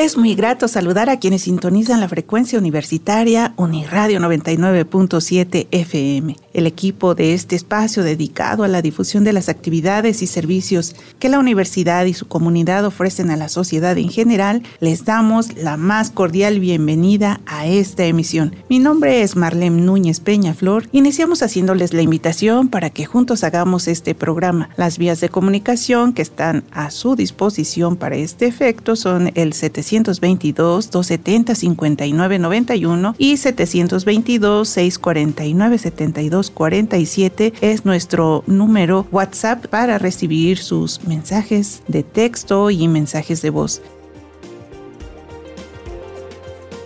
Es muy grato saludar a quienes sintonizan la frecuencia universitaria Uniradio 99.7 FM, el equipo de este espacio dedicado a la difusión de las actividades y servicios que la universidad y su comunidad ofrecen a la sociedad en general. Les damos la más cordial bienvenida a esta emisión. Mi nombre es Marlene Núñez Peñaflor. Iniciamos haciéndoles la invitación para que juntos hagamos este programa. Las vías de comunicación que están a su disposición para este efecto son el 700 722-270-5991 y 722-649-7247 es nuestro número WhatsApp para recibir sus mensajes de texto y mensajes de voz.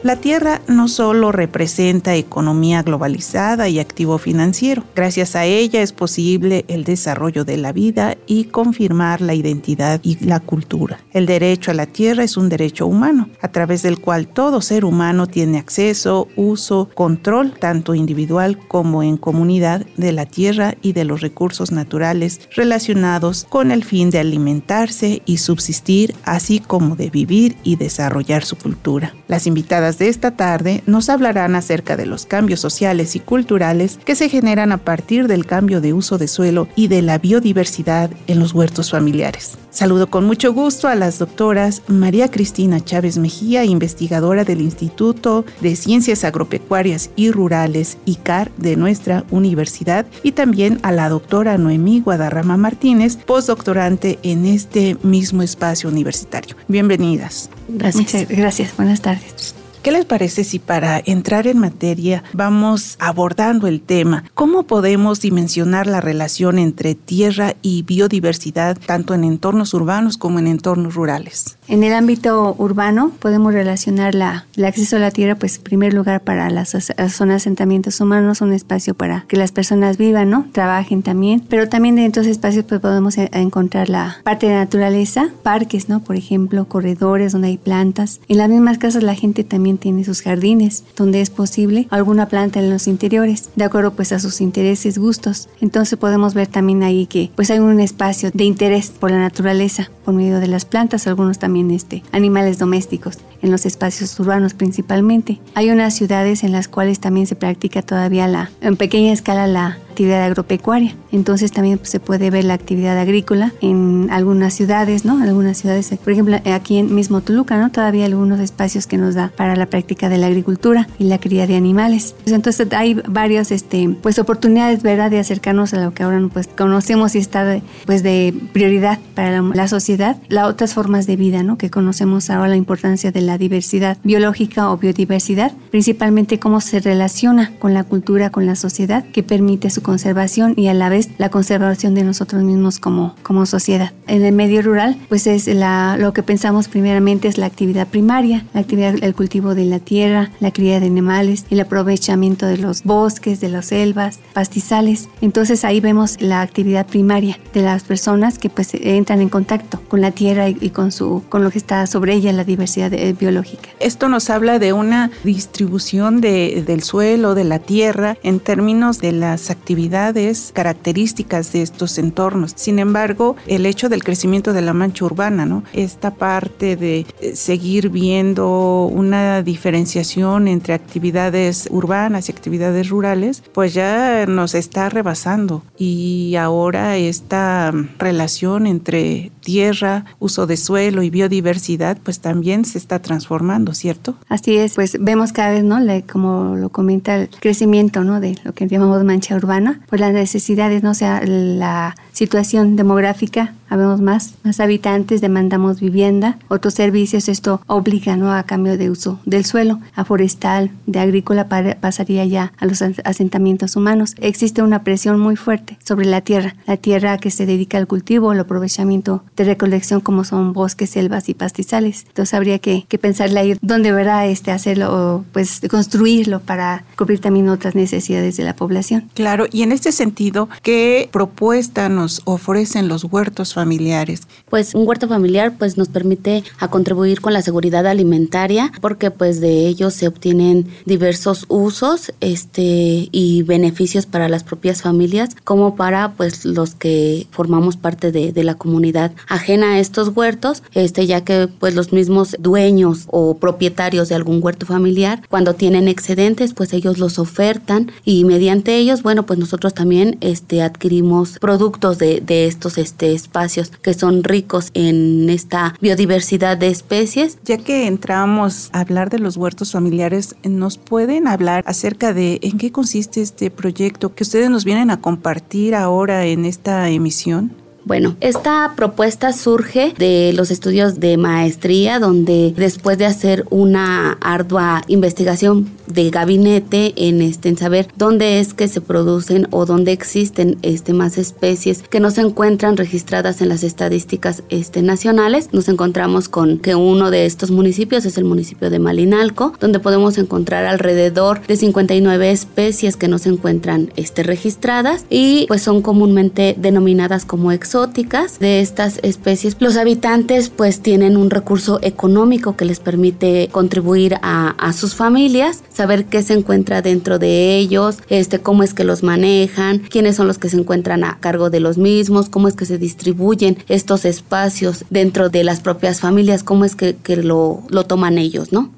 La Tierra no solo representa economía globalizada y activo financiero, gracias a ella es posible el desarrollo de la vida y confirmar la identidad y la cultura. El derecho a la Tierra es un derecho humano, a través del cual todo ser humano tiene acceso, uso, control, tanto individual como en comunidad, de la Tierra y de los recursos naturales relacionados con el fin de alimentarse y subsistir, así como de vivir y desarrollar su cultura. Las invitadas de esta tarde nos hablarán acerca de los cambios sociales y culturales que se generan a partir del cambio de uso de suelo y de la biodiversidad en los huertos familiares. Saludo con mucho gusto a las doctoras María Cristina Chávez Mejía, investigadora del Instituto de Ciencias Agropecuarias y Rurales ICAR de nuestra universidad, y también a la doctora Noemí Guadarrama Martínez, postdoctorante en este mismo espacio universitario. Bienvenidas. Gracias. gracias. Buenas tardes. ¿Qué les parece si para entrar en materia vamos abordando el tema? ¿Cómo podemos dimensionar la relación entre tierra y biodiversidad tanto en entornos urbanos como en entornos rurales? En el ámbito urbano podemos relacionar la, el acceso a la tierra, pues en primer lugar para las zonas de asentamientos humanos, un espacio para que las personas vivan, ¿no? Trabajen también, pero también dentro de esos espacios pues podemos e, encontrar la parte de naturaleza, parques, ¿no? Por ejemplo, corredores donde hay plantas. En las mismas casas la gente también tiene sus jardines, donde es posible alguna planta en los interiores, de acuerdo pues a sus intereses, gustos. Entonces podemos ver también ahí que pues hay un espacio de interés por la naturaleza por medio de las plantas, algunos también este, animales domésticos en los espacios urbanos principalmente. Hay unas ciudades en las cuales también se practica todavía la, en pequeña escala la actividad agropecuaria. Entonces también pues, se puede ver la actividad agrícola en algunas ciudades, ¿no? Algunas ciudades, por ejemplo, aquí en mismo Toluca, ¿no? Todavía algunos espacios que nos da para la práctica de la agricultura y la cría de animales. Pues, entonces hay varias este, pues, oportunidades, ¿verdad?, de acercarnos a lo que ahora pues, conocemos y está de, pues, de prioridad para la, sociedad. Las otras formas de vida, ¿no? Que conocemos ahora la importancia de la diversidad biológica o biodiversidad, principalmente cómo se relaciona con la cultura, con la sociedad, que permite su conservación y a la vez la conservación de nosotros mismos como, como sociedad. En el medio rural, pues es la, lo que pensamos primeramente es la actividad primaria, la actividad, el cultivo de la tierra, la cría de animales, el aprovechamiento de los bosques, de las selvas, pastizales. Entonces ahí vemos la actividad primaria de las personas que pues entran en contacto con la tierra y, con, su, con lo que está sobre ella, la diversidad eh, biológica. Esto nos habla de una distribución de, del suelo, de la tierra, en términos de las actividades actividades características de estos entornos. Sin embargo, el hecho del crecimiento de la mancha urbana, ¿no? Esta parte de eh, seguir viendo una diferenciación entre actividades urbanas y actividades rurales, pues ya nos está rebasando. Y ahora esta relación entre tierra, uso de suelo y biodiversidad, pues también se está transformando, ¿cierto? Así es, pues vemos cada vez, ¿no? como lo comenta el crecimiento, ¿no? De lo que llamamos mancha urbana por las necesidades, no sea la situación demográfica habemos más, más habitantes, demandamos vivienda, otros servicios, esto obliga ¿no? a cambio de uso del suelo, a forestal, de agrícola pasaría ya a los asentamientos humanos. Existe una presión muy fuerte sobre la tierra, la tierra que se dedica al cultivo, al aprovechamiento de recolección como son bosques, selvas y pastizales. Entonces habría que, que pensarle ahí dónde verá este hacerlo, pues construirlo para cubrir también otras necesidades de la población. Claro, y en este sentido, ¿qué propuesta nos ofrecen los huertos familiares? Pues un huerto familiar pues nos permite a contribuir con la seguridad alimentaria porque pues de ellos se obtienen diversos usos este y beneficios para las propias familias como para pues los que formamos parte de, de la comunidad ajena a estos huertos este ya que pues los mismos dueños o propietarios de algún huerto familiar cuando tienen excedentes pues ellos los ofertan y mediante ellos bueno pues nosotros también este adquirimos productos de, de estos este espacios que son ricos en esta biodiversidad de especies. Ya que entramos a hablar de los huertos familiares nos pueden hablar acerca de en qué consiste este proyecto que ustedes nos vienen a compartir ahora en esta emisión bueno, esta propuesta surge de los estudios de maestría, donde después de hacer una ardua investigación de gabinete en, este, en saber dónde es que se producen o dónde existen este, más especies que no se encuentran registradas en las estadísticas este, nacionales, nos encontramos con que uno de estos municipios es el municipio de Malinalco, donde podemos encontrar alrededor de 59 especies que no se encuentran este, registradas y pues son comúnmente denominadas como ex de estas especies. Los habitantes pues tienen un recurso económico que les permite contribuir a, a sus familias, saber qué se encuentra dentro de ellos, este, cómo es que los manejan, quiénes son los que se encuentran a cargo de los mismos, cómo es que se distribuyen estos espacios dentro de las propias familias, cómo es que, que lo, lo toman ellos, ¿no?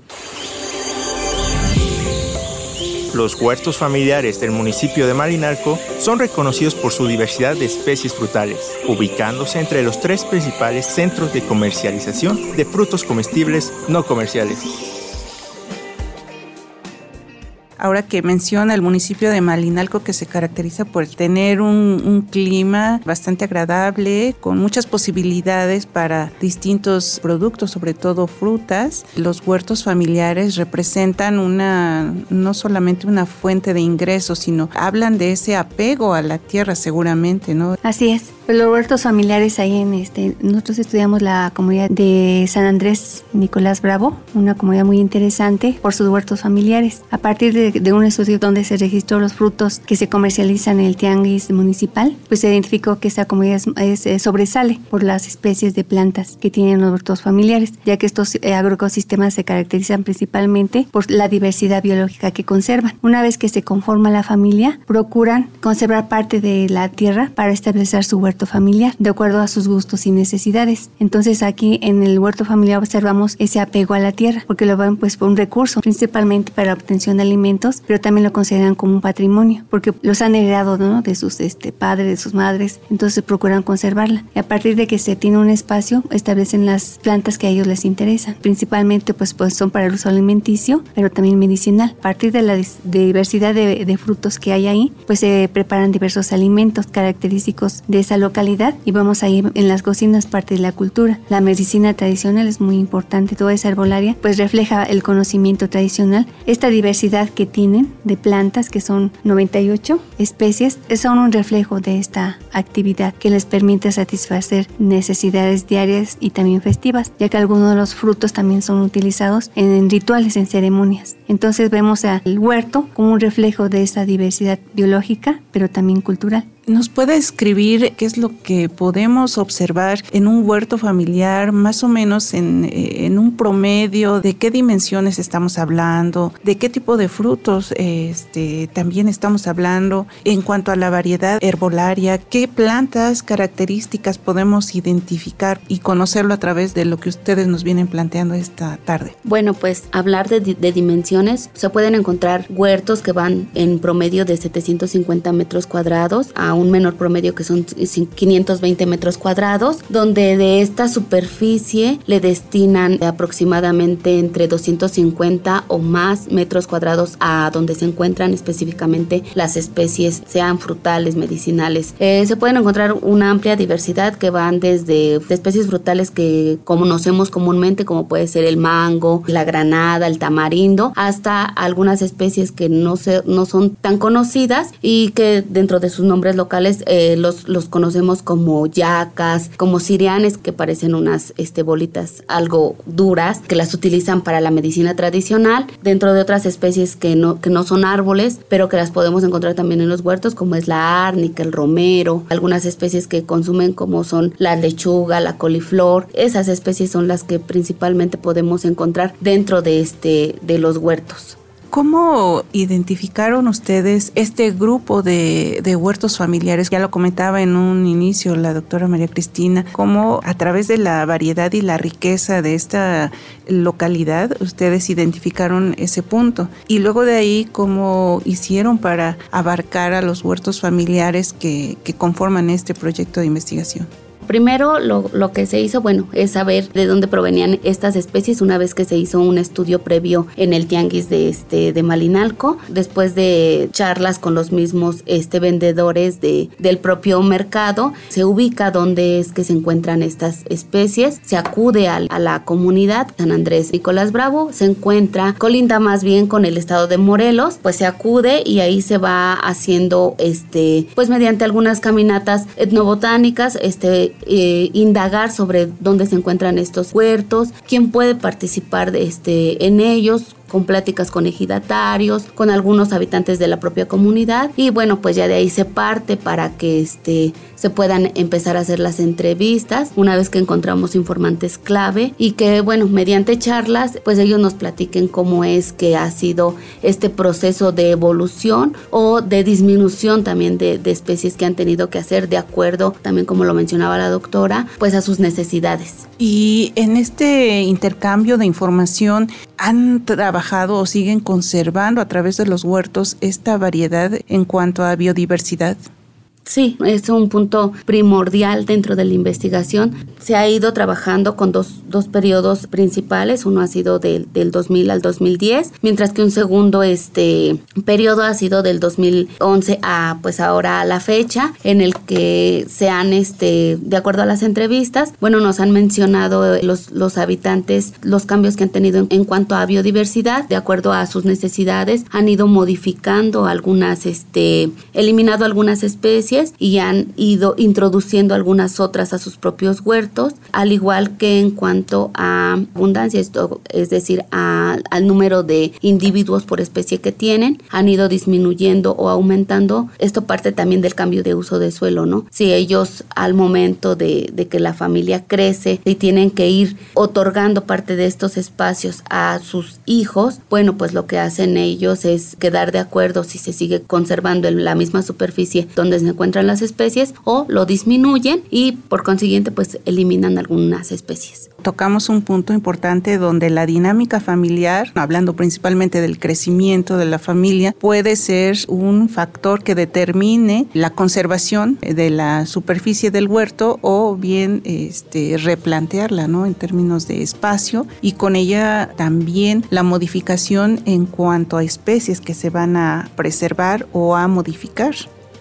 Los huertos familiares del municipio de Malinalco son reconocidos por su diversidad de especies frutales, ubicándose entre los tres principales centros de comercialización de frutos comestibles no comerciales. Ahora que menciona el municipio de Malinalco que se caracteriza por tener un, clima bastante agradable, con muchas posibilidades para distintos productos, sobre todo frutas, los huertos familiares representan una, no solamente una fuente de ingresos, sino hablan de ese apego a la tierra seguramente, ¿no? Así es. Los huertos familiares ahí en este, nosotros estudiamos la comunidad de San Andrés Nicolás Bravo, una comunidad muy interesante por sus huertos familiares. A partir de, de, un estudio donde se registró los frutos que se comercializan en el tianguis municipal, pues se identificó que esta comunidad es, es, sobresale por las especies de plantas que tienen los huertos familiares, ya que estos eh, agroecosistemas se caracterizan principalmente por la diversidad biológica que conservan. Una vez que se conforma la familia, procuran conservar parte de la tierra para establecer su huerto familiar, de acuerdo a sus gustos y necesidades. Entonces aquí en el huerto familiar observamos ese apego a la tierra, porque lo ven pues por un recurso, principalmente para la obtención de alimentos, pero también lo consideran como un patrimonio, porque los han heredado ¿no? de sus este, padres, de sus madres, entonces procuran conservarla. Y a partir de que se tiene un espacio, establecen las plantas que a ellos les interesan. Principalmente pues, pues son para el uso alimenticio, pero también medicinal. A partir de la diversidad de, de frutos que hay ahí, pues se preparan diversos alimentos característicos de esa localidad y vamos a ir en las cocinas parte de la cultura. La medicina tradicional es muy importante, toda esa herbolaria pues refleja el conocimiento tradicional, esta diversidad que tienen de plantas que son 98 especies son un reflejo de esta actividad que les permite satisfacer necesidades diarias y también festivas, ya que algunos de los frutos también son utilizados en rituales, en ceremonias. Entonces vemos al huerto como un reflejo de esta diversidad biológica, pero también cultural. ¿Nos puede escribir qué es lo que podemos observar en un huerto familiar, más o menos en, en, un promedio, de qué dimensiones estamos hablando, de qué tipo de frutos este, también estamos hablando, en cuanto a la variedad herbolaria, qué plantas, características podemos identificar y conocerlo a través de lo que ustedes nos vienen planteando esta tarde? Bueno, pues hablar de, de dimensiones, se pueden encontrar huertos que van en promedio de 750 metros cuadrados a un menor promedio que son 520 metros cuadrados, donde de esta superficie le destinan aproximadamente entre 250 o más metros cuadrados a donde se encuentran específicamente las especies, sean frutales, medicinales. Eh, se pueden encontrar una amplia diversidad que van desde especies frutales que conocemos comúnmente, como puede ser el mango, la granada, el tamarindo, hasta algunas especies que no, se, no son tan conocidas y que dentro de sus nombres locales eh, los, los conocemos como yacas, como sirianes, que parecen unas este, bolitas algo duras, que las utilizan para la medicina tradicional, dentro de otras especies que no, que no son árboles, pero que las podemos encontrar también en los huertos, como es la árnica, el romero, algunas especies que consumen como son la lechuga, la coliflor, esas especies son las que principalmente podemos encontrar dentro de, este, de los huertos. ¿Cómo identificaron ustedes este grupo de, huertos familiares? Ya lo comentaba en un inicio la doctora María Cristina, cómo a través de la variedad y la riqueza de esta localidad ustedes identificaron ese punto. Y luego de ahí, cómo hicieron para abarcar a los huertos familiares que conforman este proyecto de investigación. Primero lo, lo, que se hizo, bueno, es saber de dónde provenían estas especies una vez que se hizo un estudio previo en el tianguis de este de Malinalco, después de charlas con los mismos este vendedores de, del propio mercado, se ubica dónde es que se encuentran estas especies, se acude a, a la comunidad San Andrés Nicolás Bravo, se encuentra colinda más bien con el estado de Morelos, pues se acude y ahí se va haciendo este pues mediante algunas caminatas etnobotánicas este eh, indagar sobre dónde se encuentran estos huertos, quién puede participar de este, en ellos, con pláticas con ejidatarios, con algunos habitantes de la propia comunidad y bueno, pues ya de ahí se parte para que este se puedan empezar a hacer las entrevistas una vez que encontramos informantes clave y que bueno, mediante charlas pues ellos nos platiquen cómo es que ha sido este proceso de evolución o de disminución también de, de especies que han tenido que hacer de acuerdo también como lo mencionaba la doctora pues a sus necesidades. Y en este intercambio de información han trabajado o siguen conservando a través de los huertos esta variedad en cuanto a biodiversidad? Sí, es un punto primordial dentro de la investigación. Se ha ido trabajando con dos, dos periodos principales. Uno ha sido del, del, 2000 al 2010, mientras que un segundo este, periodo ha sido del 2011 a pues ahora a la fecha, en el que se han, este, de acuerdo a las entrevistas, bueno, nos han mencionado los, los habitantes los cambios que han tenido en, en cuanto a biodiversidad, de acuerdo a sus necesidades, han ido modificando algunas, este, eliminado algunas especies y han ido introduciendo algunas otras a sus propios huertos, al igual que en cuanto a abundancia, esto, es decir, al número de individuos por especie que tienen, han ido disminuyendo o aumentando. Esto parte también del cambio de uso de suelo, ¿no? Si ellos al momento de, de que la familia crece y tienen que ir otorgando parte de estos espacios a sus hijos, bueno, pues lo que hacen ellos es quedar de acuerdo si se sigue conservando en la misma superficie donde se encuentra encuentran las especies o lo disminuyen y por consiguiente pues eliminan algunas especies. Tocamos un punto importante donde la dinámica familiar, hablando principalmente del crecimiento de la familia, puede ser un factor que determine la conservación de la superficie del huerto o bien este, replantearla ¿no? en términos de espacio y con ella también la modificación en cuanto a especies que se van a preservar o a modificar.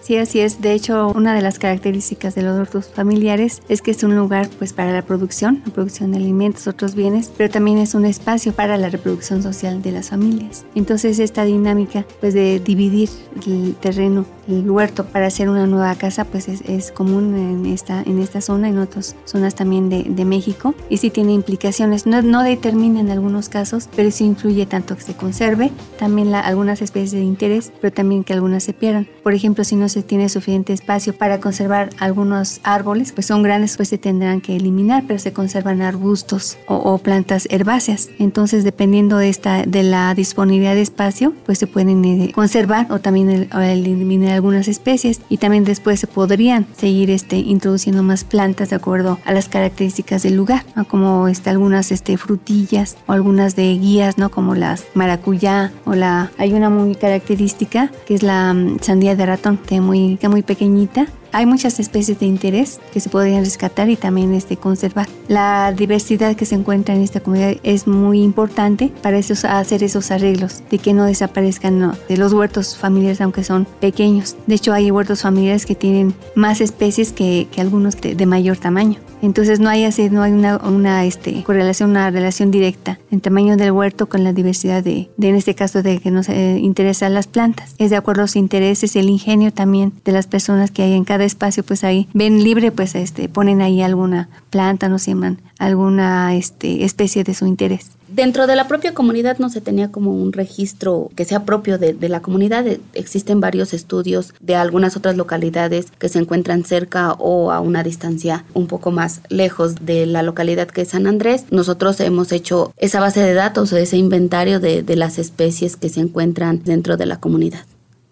Sí, así es. De hecho, una de las características de los huertos familiares es que es un lugar pues para la producción, la producción de alimentos, otros bienes, pero también es un espacio para la reproducción social de las familias. Entonces, esta dinámica pues de dividir el terreno, el huerto para hacer una nueva casa pues es, es común en esta, en esta zona, en otras zonas también de, de México y sí tiene implicaciones. No, no determina en algunos casos, pero sí influye tanto que se conserve, también la, algunas especies de interés, pero también que algunas se pierdan. Por ejemplo, si no se tiene suficiente espacio para conservar algunos árboles, pues son grandes, pues se tendrán que eliminar, pero se conservan arbustos o, plantas herbáceas. Entonces, dependiendo de esta de la disponibilidad de espacio, pues se pueden eh, conservar o también eliminar algunas especies y también después se podrían seguir este introduciendo más plantas de acuerdo a las características del lugar, como este, algunas este, frutillas o algunas de guías, ¿no? Como las maracuyá o la hay una muy característica que es la mm, sandía de ratón. Tenemos muy, muy pequeñita. Hay muchas especies de interés que se podrían rescatar y también este, conservar. La diversidad que se encuentra en esta comunidad es muy importante para esos, hacer esos arreglos, de que no desaparezcan de los huertos familiares, aunque son pequeños. De hecho, hay huertos familiares que tienen más especies que, que algunos de mayor tamaño. Entonces no hay así, no hay una, una este, correlación, una relación directa en tamaño del huerto con la diversidad de, de en este caso, de que nos eh, interesan las plantas. Es de acuerdo a los intereses, el ingenio también de las personas que hay en espacio, pues ahí ven libre, pues este, ponen ahí alguna planta, no siembran alguna este, especie de su interés. Dentro de la propia comunidad no se tenía como un registro que sea propio de, la comunidad. E, existen varios estudios de algunas otras localidades que se encuentran cerca o a una distancia un poco más lejos de la localidad que es San Andrés. Nosotros hemos hecho esa base de datos o ese inventario de las especies que se encuentran dentro de la comunidad.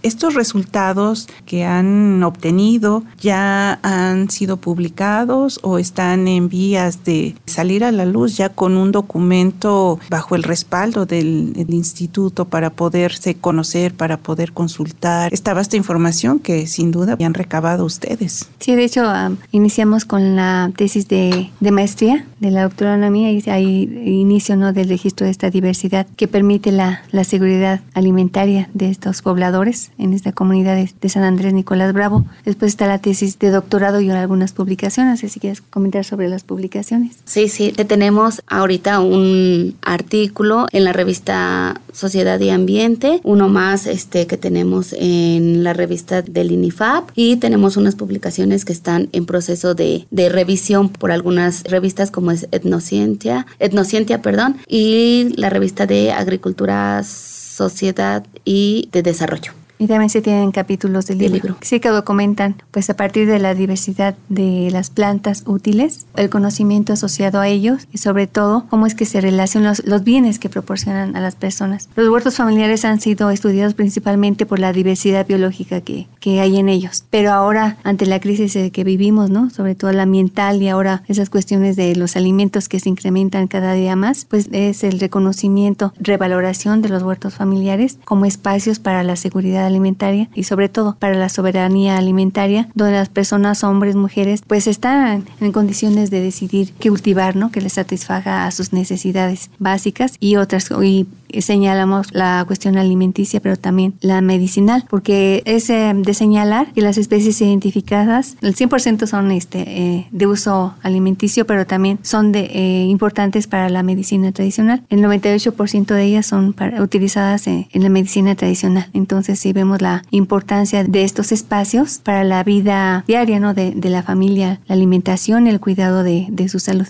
Estos resultados que han obtenido ya han sido publicados o están en vías de salir a la luz ya con un documento bajo el respaldo del, instituto para poderse conocer, para poder consultar esta vasta información que sin duda han recabado ustedes. Sí, de hecho iniciamos con la tesis de, maestría de la doctora Ana y hay inicio ¿no? del registro de esta diversidad que permite la, la seguridad alimentaria de estos pobladores en esta comunidad de, San Andrés Nicolás Bravo. Después está la tesis de doctorado y algunas publicaciones, si quieres comentar sobre las publicaciones. Sí, sí, tenemos ahorita un artículo en la revista Sociedad y Ambiente, uno más este que tenemos en la revista del INIFAP y tenemos unas publicaciones que están en proceso de, de revisión por algunas revistas como es Etnociencia, Etnociencia, perdón, y la revista de Agricultura, Sociedad y de Desarrollo. Y también se tienen capítulos del libro. Sí que documentan, pues a partir de la diversidad de las plantas útiles, el conocimiento asociado a ellos y sobre todo cómo es que se relacionan los, bienes que proporcionan a las personas. Los huertos familiares han sido estudiados principalmente por la diversidad biológica que, que hay en ellos. Pero ahora, ante la crisis que vivimos, ¿no? Sobre todo la ambiental y ahora esas cuestiones de los alimentos que se incrementan cada día más, pues es el reconocimiento, revaloración de los huertos familiares como espacios para la seguridad alimentaria y sobre todo para la soberanía alimentaria, donde las personas, hombres, mujeres, pues están en condiciones de decidir qué cultivar, ¿no? Que les satisfaga a sus necesidades básicas y otras y señalamos la cuestión alimenticia, pero también la medicinal, porque es eh, de señalar que las especies identificadas, el 100% son este, eh, de uso alimenticio, pero también son de, eh, importantes para la medicina tradicional. El 98% de ellas son utilizadas en, la medicina tradicional. Entonces, sí vemos la importancia de estos espacios para la vida diaria ¿no? de, la familia, la alimentación el cuidado de, de su salud.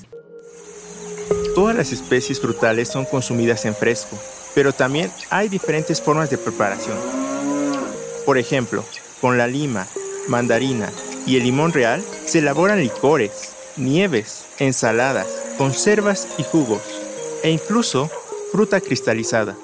Todas las especies frutales son consumidas en fresco, pero también hay diferentes formas de preparación. Por ejemplo, con la lima, mandarina y el limón real se elaboran licores, nieves, ensaladas, conservas y jugos, e incluso fruta cristalizada.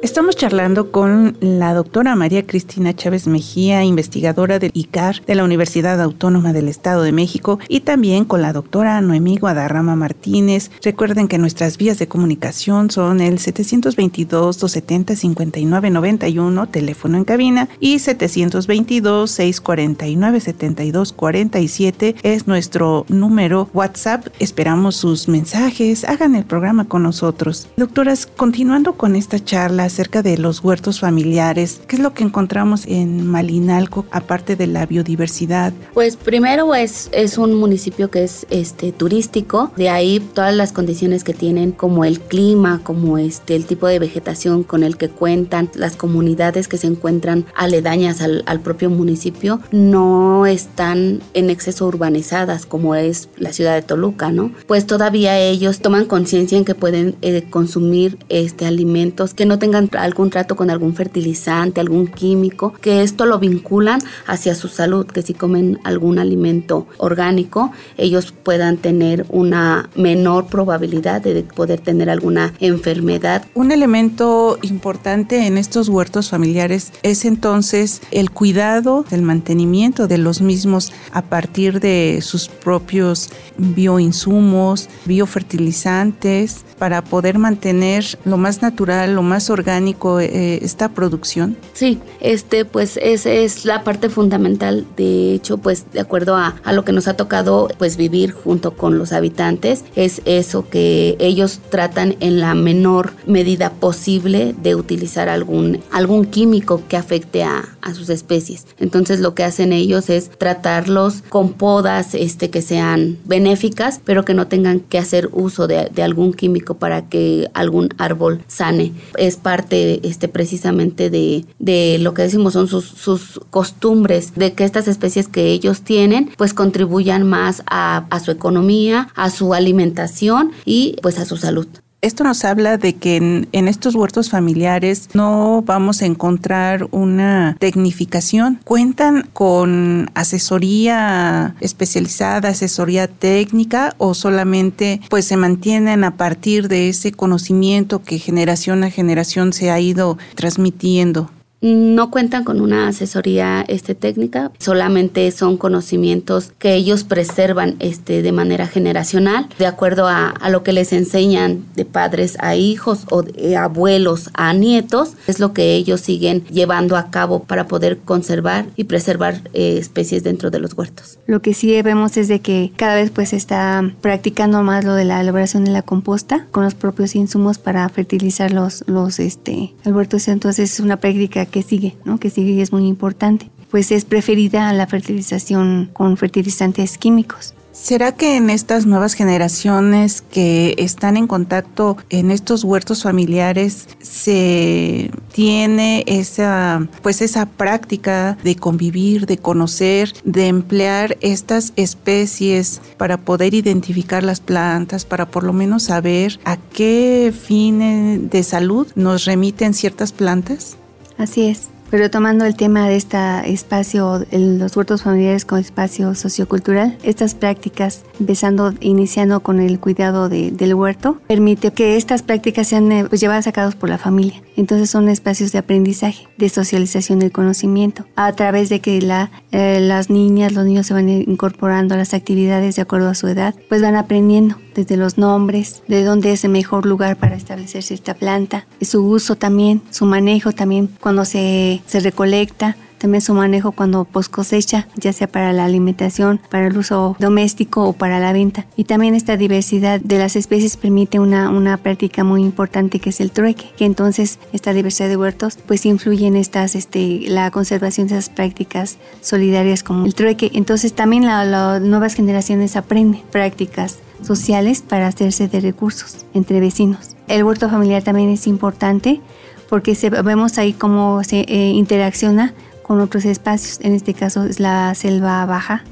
Estamos charlando con la doctora María Cristina Chávez Mejía, investigadora del ICAR de la Universidad Autónoma del Estado de México, y también con la doctora Noemí Guadarrama Martínez. Recuerden que nuestras vías de comunicación son el 722-270-5991, teléfono en cabina, y 722-649-7247 es nuestro número WhatsApp. Esperamos sus mensajes, hagan el programa con nosotros. Doctoras, continuando con esta charla, acerca de los huertos familiares. ¿Qué es lo que encontramos en Malinalco aparte de la biodiversidad? Pues primero es, es un municipio que es este turístico, de ahí todas las condiciones que tienen como el clima, como este el tipo de vegetación con el que cuentan, las comunidades que se encuentran aledañas al, al propio municipio no están en exceso urbanizadas como es la ciudad de Toluca, ¿no? Pues todavía ellos toman conciencia en que pueden eh, consumir este alimentos que no tengan algún trato con algún fertilizante, algún químico, que esto lo vinculan hacia su salud, que si comen algún alimento orgánico, ellos puedan tener una menor probabilidad de poder tener alguna enfermedad. Un elemento importante en estos huertos familiares es entonces el cuidado del mantenimiento de los mismos a partir de sus propios bioinsumos, biofertilizantes, para poder mantener lo más natural, lo más orgánico orgánico eh, esta producción? Sí, este pues esa es la parte fundamental. De hecho, pues de acuerdo a, a, lo que nos ha tocado pues vivir junto con los habitantes, es eso que ellos tratan en la menor medida posible de utilizar algún, algún químico que afecte a, a sus especies. Entonces lo que hacen ellos es tratarlos con podas este, que sean benéficas, pero que no tengan que hacer uso de, de algún químico para que algún árbol sane. Es parte este, precisamente de, de lo que decimos son sus, sus, costumbres, de que estas especies que ellos tienen pues contribuyan más a, a su economía, a su alimentación y pues a su salud. Esto nos habla de que en, estos huertos familiares no vamos a encontrar una tecnificación. ¿Cuentan con asesoría especializada, asesoría técnica o solamente pues se mantienen a partir de ese conocimiento que generación a generación se ha ido transmitiendo? No cuentan con una asesoría este, técnica, solamente son conocimientos que ellos preservan este, de manera generacional, de acuerdo a, a lo que les enseñan de padres a hijos o de abuelos a nietos, es lo que ellos siguen llevando a cabo para poder conservar y preservar eh, especies dentro de los huertos. Lo que sí vemos es de que cada vez pues está practicando más lo de la elaboración de la composta con los propios insumos para fertilizar los, los este, el huerto, entonces es una práctica que sigue, ¿no? que sigue es muy importante, pues es preferida a la fertilización con fertilizantes químicos. ¿Será que en estas nuevas generaciones que están en contacto en estos huertos familiares se tiene esa pues esa práctica de convivir, de conocer, de emplear estas especies para poder identificar las plantas, para por lo menos saber a qué fines de salud nos remiten ciertas plantas? Así es. Pero tomando el tema de este espacio, los huertos familiares como espacio sociocultural, estas prácticas, empezando, iniciando con el cuidado de, del huerto, permite que estas prácticas sean eh, pues, llevadas a cabo por la familia. Entonces son espacios de aprendizaje, de socialización del conocimiento, a través de que la, eh, las niñas, los niños se van incorporando a las actividades de acuerdo a su edad, pues van aprendiendo desde los nombres, de dónde es el mejor lugar para establecer cierta planta, su uso también, su manejo también cuando se, se recolecta, también su manejo cuando post cosecha, ya sea para la alimentación, para el uso doméstico o para la venta. Y también esta diversidad de las especies permite una, una práctica muy importante que es el trueque, que entonces esta diversidad de huertos pues influye en estas, este, la conservación de esas prácticas solidarias como el trueque. Entonces también las nuevas generaciones aprenden prácticas sociales para hacerse de recursos entre vecinos. El huerto familiar también es importante porque se, vemos ahí cómo se eh, interacciona con otros espacios, en este caso es la selva baja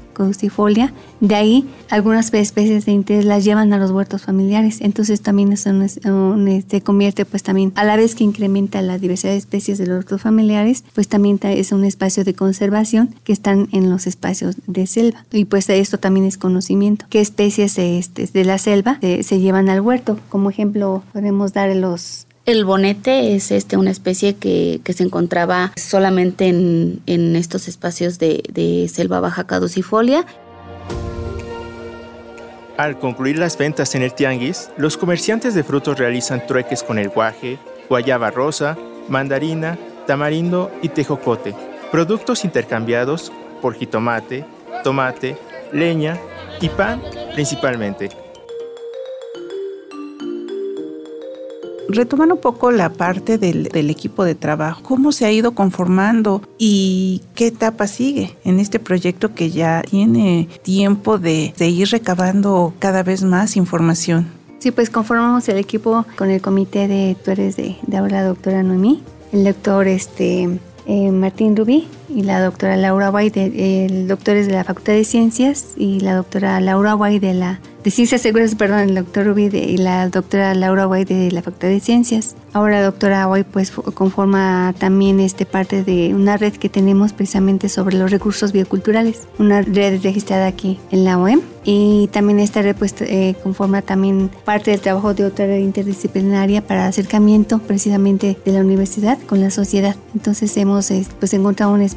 De ahí algunas especies de interés las llevan a los huertos familiares. Entonces también eso se convierte pues también a la vez que incrementa la diversidad de especies de los huertos familiares, pues también es un espacio de conservación que están en los espacios de selva. Y pues esto también es conocimiento. ¿Qué especies este, de la selva se, se llevan al huerto? Como ejemplo podemos dar los el bonete es este, una especie que, que se encontraba solamente en, en estos espacios de, de, selva baja caducifolia. Al concluir las ventas en el tianguis, los comerciantes de frutos realizan trueques con el guaje, guayaba rosa, mandarina, tamarindo y tejocote, productos intercambiados por jitomate, tomate, leña y pan principalmente. Retomando un poco la parte del, equipo de trabajo, cómo se ha ido conformando y qué etapa sigue en este proyecto que ya tiene tiempo de, de ir recabando cada vez más información. Sí, pues conformamos el equipo con el comité de tuores de, de ahora la doctora Noemí, el doctor este, eh, Martín Rubí y la doctora Laura Guay, de, el doctor es de la Facultad de Ciencias y la doctora Laura Guay de la de Ciencias Seguras, perdón, el doctor Rubí y la doctora Laura Guay de la Facultad de Ciencias. Ahora la doctora Guay pues conforma también este parte de una red que tenemos precisamente sobre los recursos bioculturales, una red registrada aquí en la OEM y también esta red pues eh, conforma también parte del trabajo de otra red interdisciplinaria para acercamiento precisamente de la universidad con la sociedad. Entonces hemos eh, pues encontrado un espacio,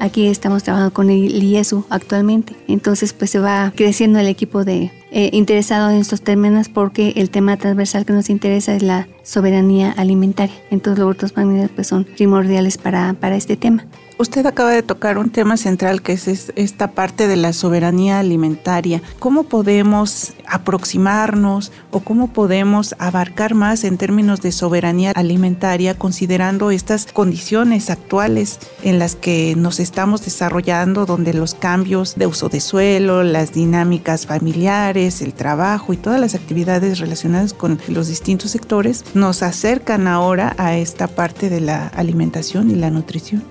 Aquí estamos trabajando con el IESU actualmente. Entonces pues se va creciendo el equipo de eh, interesado en estos términos porque el tema transversal que nos interesa es la, soberanía alimentaria. Entonces los huertos familiares pues son primordiales para, para este tema. Usted acaba de tocar un tema central que es esta parte de la soberanía alimentaria. ¿Cómo podemos aproximarnos o cómo podemos abarcar más en términos de soberanía alimentaria considerando estas condiciones actuales en las que nos estamos desarrollando, donde los cambios de uso de suelo, las dinámicas familiares, el trabajo y todas las actividades relacionadas con los distintos sectores nos acercan ahora a esta parte de la alimentación y la nutrición?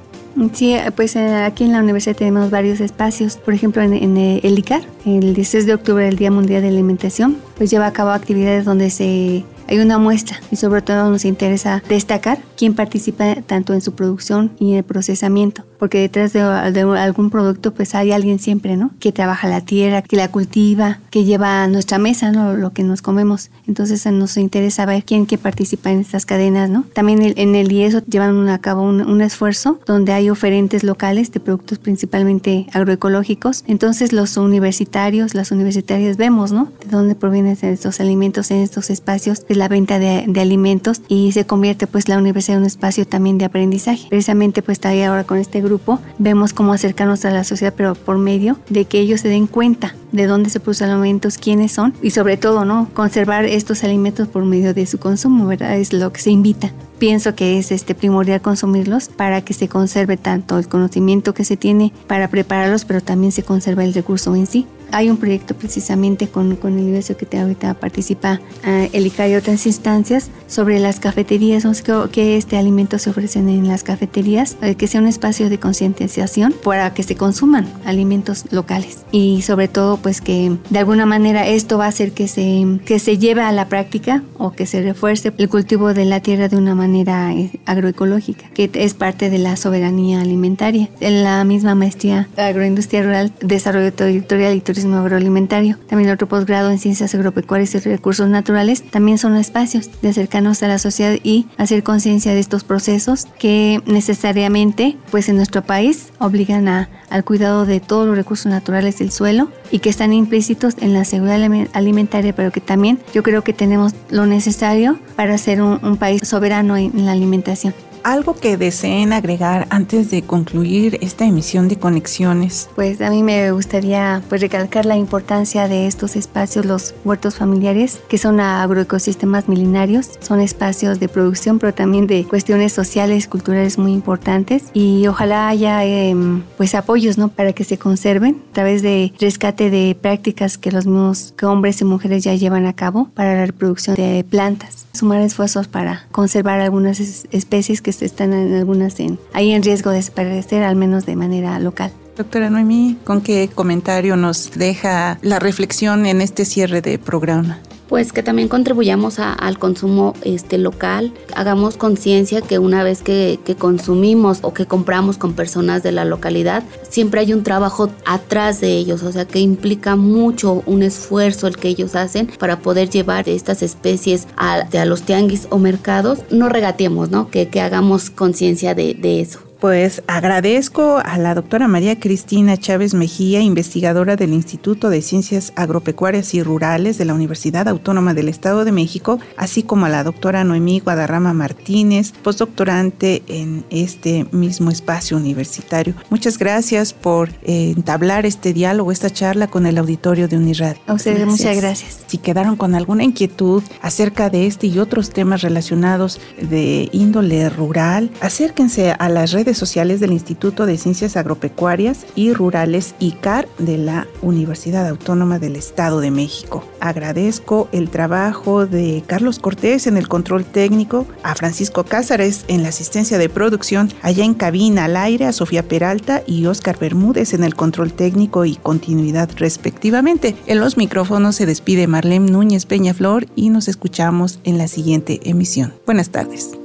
Sí, pues eh, aquí en la universidad tenemos varios espacios. Por ejemplo, en, el ICAR, el 16 de octubre, el Día Mundial de Alimentación, pues lleva a cabo actividades donde se hay una muestra y sobre todo nos interesa destacar quién participa tanto en su producción y en el procesamiento, porque detrás de, algún producto pues hay alguien siempre, ¿no? Que trabaja la tierra, que la cultiva, que lleva a nuestra mesa, ¿no? Lo que nos comemos. Entonces nos interesa ver quién que participa en estas cadenas, ¿no? También en el IESO llevan a cabo un, un esfuerzo donde hay oferentes locales de productos principalmente agroecológicos. Entonces los universitarios, las universitarias vemos, ¿no? De dónde provienen estos alimentos en estos espacios la venta de, alimentos y se convierte pues la universidad en un espacio también de aprendizaje. Precisamente pues ahí ahora con este grupo vemos cómo acercarnos a la sociedad pero por medio de que ellos se den cuenta de dónde se producen alimentos, quiénes son y sobre todo, ¿no? Conservar estos alimentos por medio de su consumo, ¿verdad? Es lo que se invita. Pienso que es este primordial consumirlos para que se conserve tanto el conocimiento que se tiene para prepararlos, pero también se conserva el recurso en sí. Hay un proyecto precisamente con, con el universo que ahorita participa uh, el ICA y otras instancias sobre las cafeterías, sé qué, este alimentos se ofrecen en las cafeterías, eh, que sea un espacio de concientización para que se consuman alimentos locales. Y sobre todo pues que de alguna manera esto va a hacer que se, que se lleve a la práctica o que se refuerce el cultivo de la tierra de una manera eh, agroecológica, que es parte de la soberanía alimentaria. En la misma maestría agroindustria rural, desarrollo territorial y turismo agroalimentario. También otro posgrado en ciencias agropecuarias y recursos naturales también son espacios de acercarnos a la sociedad y hacer conciencia de estos procesos que necesariamente pues en nuestro país obligan a, al cuidado de todos los recursos naturales del suelo y que están implícitos en la seguridad alimentaria, pero que también yo creo que tenemos lo necesario para ser un, un país soberano en la alimentación. ¿Algo que deseen agregar antes de concluir esta emisión de conexiones? Pues a mí me gustaría pues, recalcar la importancia de estos espacios, los huertos familiares, que son agroecosistemas milenarios, son espacios de producción, pero también de cuestiones sociales, culturales muy importantes y ojalá haya em, pues apoyos ¿no? para que se conserven a través de rescate de prácticas que los mismos que hombres y mujeres ya llevan a cabo para la reproducción de plantas. Sumar esfuerzos para conservar algunas especies que están en algunas en, ahí en riesgo de desaparecer, al menos de manera local. Doctora Noemí, ¿con qué comentario nos deja la reflexión en este cierre de programa? Pues que también contribuyamos al consumo este, local, hagamos conciencia que una vez que, consumimos o que compramos con personas de la localidad, siempre hay un trabajo atrás de ellos, o sea que implica mucho un esfuerzo el que ellos hacen para poder llevar estas especies a, a los tianguis o mercados. No regateemos, ¿no? Que, hagamos conciencia de eso. Pues agradezco a la doctora María Cristina Chávez Mejía, investigadora del Instituto de Ciencias Agropecuarias y Rurales de la Universidad Autónoma del Estado de México, así como a la doctora Noemí Guadarrama Martínez, postdoctorante en este mismo espacio universitario. Muchas gracias por eh, entablar este diálogo, esta charla con el auditorio de Uniradio. A ustedes muchas gracias. Si quedaron con alguna inquietud acerca de este y otros temas relacionados de índole rural, acérquense a las sociales del Instituto de Ciencias Agropecuarias y Rurales ICAR de la Universidad Autónoma del Estado de México. Agradezco el trabajo de Carlos Cortés en el control técnico, a Francisco Cázares en la asistencia de producción, allá en cabina al aire, a Sofía Peralta y Oscar Bermúdez en el control técnico y continuidad respectivamente. En los micrófonos se despide Marlene Núñez Peñaflor y nos escuchamos en la siguiente emisión. Buenas tardes.